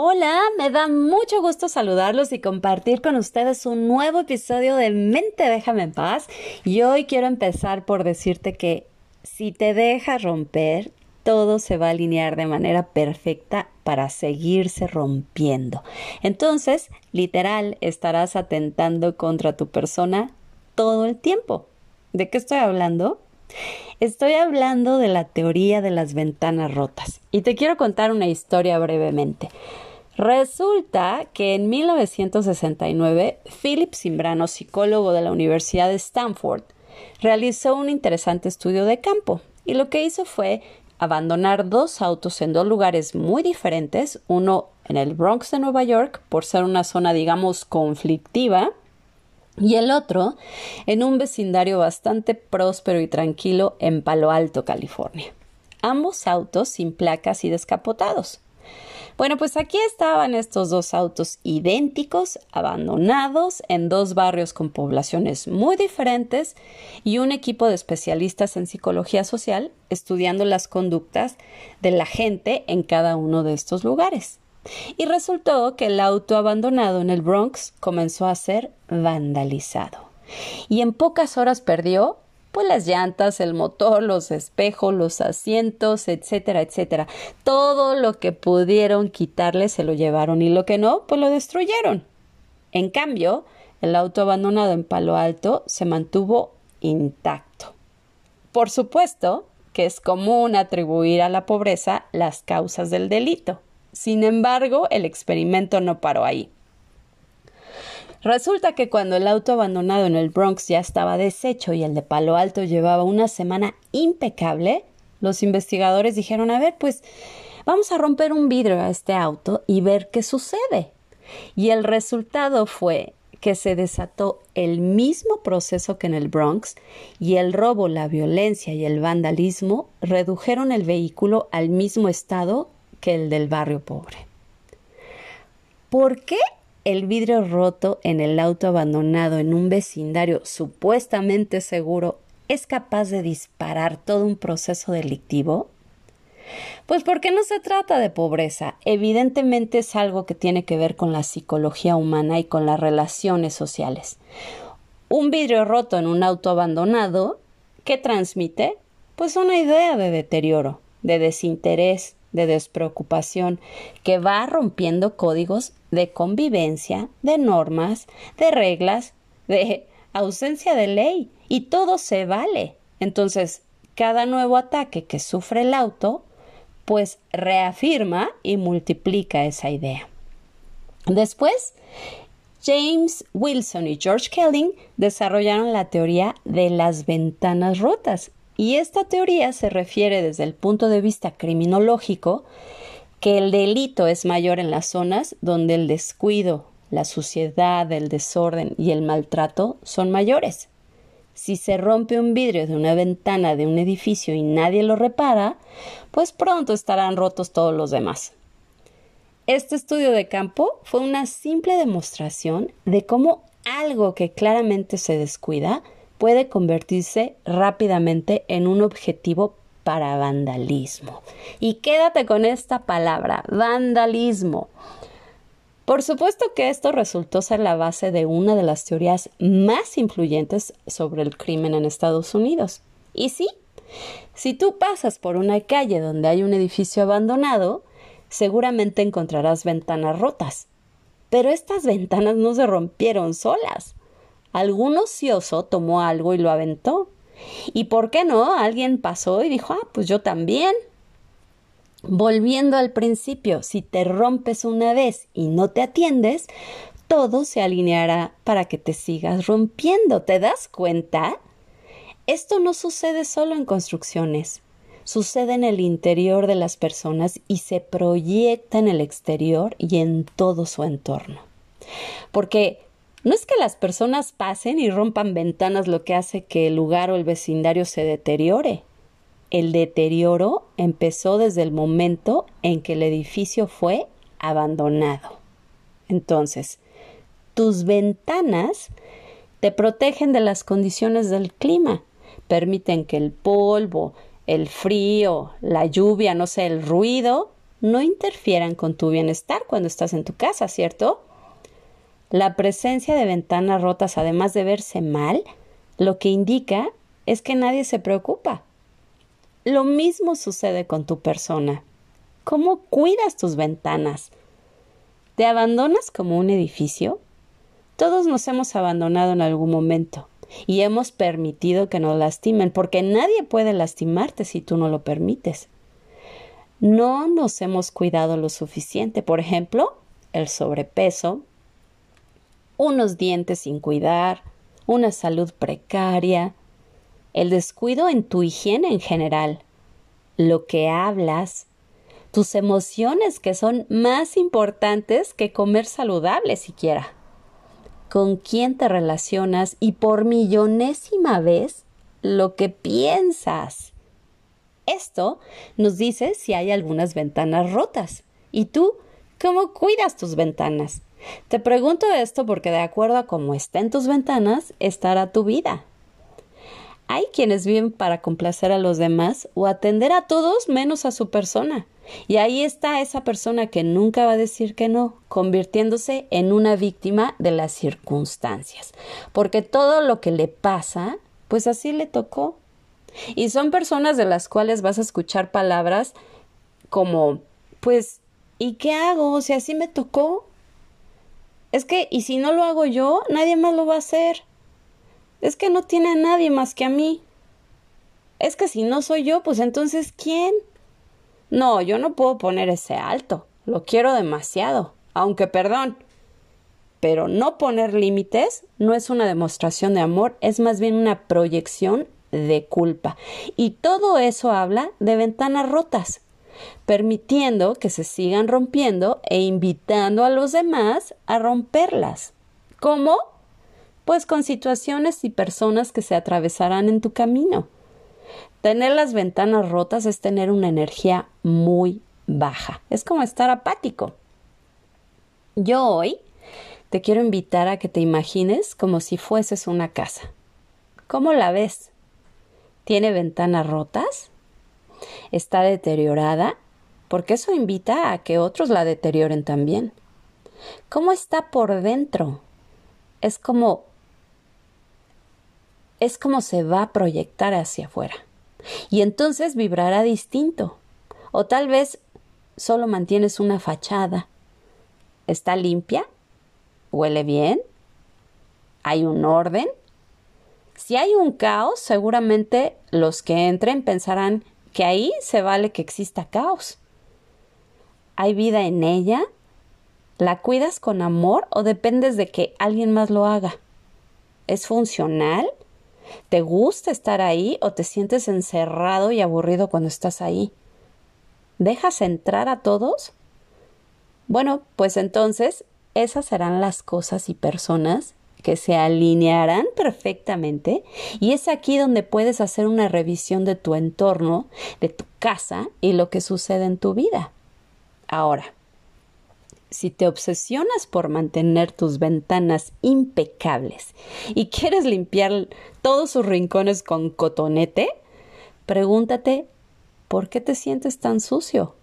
Hola, me da mucho gusto saludarlos y compartir con ustedes un nuevo episodio de Mente Déjame en Paz. Y hoy quiero empezar por decirte que si te dejas romper, todo se va a alinear de manera perfecta para seguirse rompiendo. Entonces, literal, estarás atentando contra tu persona todo el tiempo. ¿De qué estoy hablando? Estoy hablando de la teoría de las ventanas rotas y te quiero contar una historia brevemente. Resulta que en 1969, Philip Simbrano, psicólogo de la Universidad de Stanford, realizó un interesante estudio de campo y lo que hizo fue abandonar dos autos en dos lugares muy diferentes, uno en el Bronx de Nueva York, por ser una zona, digamos, conflictiva, y el otro en un vecindario bastante próspero y tranquilo en Palo Alto, California. Ambos autos sin placas y descapotados. Bueno, pues aquí estaban estos dos autos idénticos, abandonados, en dos barrios con poblaciones muy diferentes y un equipo de especialistas en psicología social estudiando las conductas de la gente en cada uno de estos lugares. Y resultó que el auto abandonado en el Bronx comenzó a ser vandalizado. Y en pocas horas perdió pues las llantas, el motor, los espejos, los asientos, etcétera, etcétera. Todo lo que pudieron quitarle se lo llevaron y lo que no, pues lo destruyeron. En cambio, el auto abandonado en Palo Alto se mantuvo intacto. Por supuesto que es común atribuir a la pobreza las causas del delito. Sin embargo, el experimento no paró ahí. Resulta que cuando el auto abandonado en el Bronx ya estaba deshecho y el de Palo Alto llevaba una semana impecable, los investigadores dijeron, a ver, pues vamos a romper un vidrio a este auto y ver qué sucede. Y el resultado fue que se desató el mismo proceso que en el Bronx y el robo, la violencia y el vandalismo redujeron el vehículo al mismo estado que el del barrio pobre. ¿Por qué el vidrio roto en el auto abandonado en un vecindario supuestamente seguro es capaz de disparar todo un proceso delictivo? Pues porque no se trata de pobreza, evidentemente es algo que tiene que ver con la psicología humana y con las relaciones sociales. Un vidrio roto en un auto abandonado, ¿qué transmite? Pues una idea de deterioro, de desinterés, de despreocupación, que va rompiendo códigos de convivencia, de normas, de reglas, de ausencia de ley, y todo se vale. Entonces, cada nuevo ataque que sufre el auto, pues reafirma y multiplica esa idea. Después, James Wilson y George Kelly desarrollaron la teoría de las ventanas rotas, y esta teoría se refiere desde el punto de vista criminológico que el delito es mayor en las zonas donde el descuido, la suciedad, el desorden y el maltrato son mayores. Si se rompe un vidrio de una ventana de un edificio y nadie lo repara, pues pronto estarán rotos todos los demás. Este estudio de campo fue una simple demostración de cómo algo que claramente se descuida puede convertirse rápidamente en un objetivo para vandalismo. Y quédate con esta palabra, vandalismo. Por supuesto que esto resultó ser la base de una de las teorías más influyentes sobre el crimen en Estados Unidos. Y sí, si tú pasas por una calle donde hay un edificio abandonado, seguramente encontrarás ventanas rotas. Pero estas ventanas no se rompieron solas. Algún ocioso tomó algo y lo aventó. ¿Y por qué no? Alguien pasó y dijo, ah, pues yo también. Volviendo al principio, si te rompes una vez y no te atiendes, todo se alineará para que te sigas rompiendo. ¿Te das cuenta? Esto no sucede solo en construcciones, sucede en el interior de las personas y se proyecta en el exterior y en todo su entorno. Porque no es que las personas pasen y rompan ventanas lo que hace que el lugar o el vecindario se deteriore. El deterioro empezó desde el momento en que el edificio fue abandonado. Entonces, tus ventanas te protegen de las condiciones del clima, permiten que el polvo, el frío, la lluvia, no sé, el ruido, no interfieran con tu bienestar cuando estás en tu casa, ¿cierto? La presencia de ventanas rotas, además de verse mal, lo que indica es que nadie se preocupa. Lo mismo sucede con tu persona. ¿Cómo cuidas tus ventanas? ¿Te abandonas como un edificio? Todos nos hemos abandonado en algún momento y hemos permitido que nos lastimen, porque nadie puede lastimarte si tú no lo permites. No nos hemos cuidado lo suficiente. Por ejemplo, el sobrepeso, unos dientes sin cuidar, una salud precaria, el descuido en tu higiene en general, lo que hablas, tus emociones que son más importantes que comer saludable siquiera. Con quién te relacionas y por millonésima vez lo que piensas. Esto nos dice si hay algunas ventanas rotas. ¿Y tú cómo cuidas tus ventanas? Te pregunto esto porque de acuerdo a cómo estén tus ventanas, estará tu vida. Hay quienes viven para complacer a los demás o atender a todos menos a su persona. Y ahí está esa persona que nunca va a decir que no, convirtiéndose en una víctima de las circunstancias. Porque todo lo que le pasa, pues así le tocó. Y son personas de las cuales vas a escuchar palabras como, pues, ¿y qué hago? si así me tocó. Es que, ¿y si no lo hago yo? Nadie más lo va a hacer. Es que no tiene a nadie más que a mí. Es que si no soy yo, pues entonces ¿quién? No, yo no puedo poner ese alto. Lo quiero demasiado. Aunque perdón. Pero no poner límites no es una demostración de amor, es más bien una proyección de culpa. Y todo eso habla de ventanas rotas, permitiendo que se sigan rompiendo e invitando a los demás a romperlas. ¿Cómo? pues con situaciones y personas que se atravesarán en tu camino. Tener las ventanas rotas es tener una energía muy baja. Es como estar apático. Yo hoy te quiero invitar a que te imagines como si fueses una casa. ¿Cómo la ves? ¿Tiene ventanas rotas? ¿Está deteriorada? Porque eso invita a que otros la deterioren también. ¿Cómo está por dentro? Es como es como se va a proyectar hacia afuera. Y entonces vibrará distinto. O tal vez solo mantienes una fachada. ¿Está limpia? ¿Huele bien? ¿Hay un orden? Si hay un caos, seguramente los que entren pensarán que ahí se vale que exista caos. ¿Hay vida en ella? ¿La cuidas con amor o dependes de que alguien más lo haga? ¿Es funcional? ¿Te gusta estar ahí o te sientes encerrado y aburrido cuando estás ahí? ¿Dejas entrar a todos? Bueno, pues entonces esas serán las cosas y personas que se alinearán perfectamente y es aquí donde puedes hacer una revisión de tu entorno, de tu casa y lo que sucede en tu vida. Ahora, si te obsesionas por mantener tus ventanas impecables y quieres limpiar todos sus rincones con cotonete, pregúntate ¿por qué te sientes tan sucio?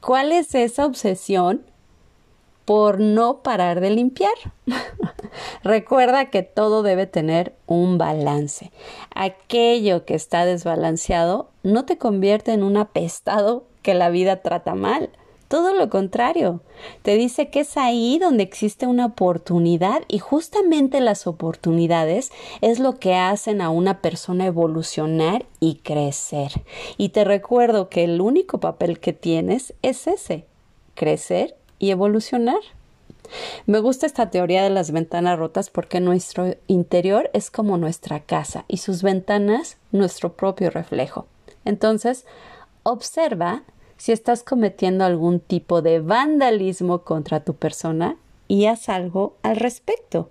¿Cuál es esa obsesión por no parar de limpiar? Recuerda que todo debe tener un balance. Aquello que está desbalanceado no te convierte en un apestado que la vida trata mal todo lo contrario, te dice que es ahí donde existe una oportunidad y justamente las oportunidades es lo que hacen a una persona evolucionar y crecer. Y te recuerdo que el único papel que tienes es ese, crecer y evolucionar. Me gusta esta teoría de las ventanas rotas porque nuestro interior es como nuestra casa y sus ventanas nuestro propio reflejo. Entonces, observa si estás cometiendo algún tipo de vandalismo contra tu persona y haz algo al respecto.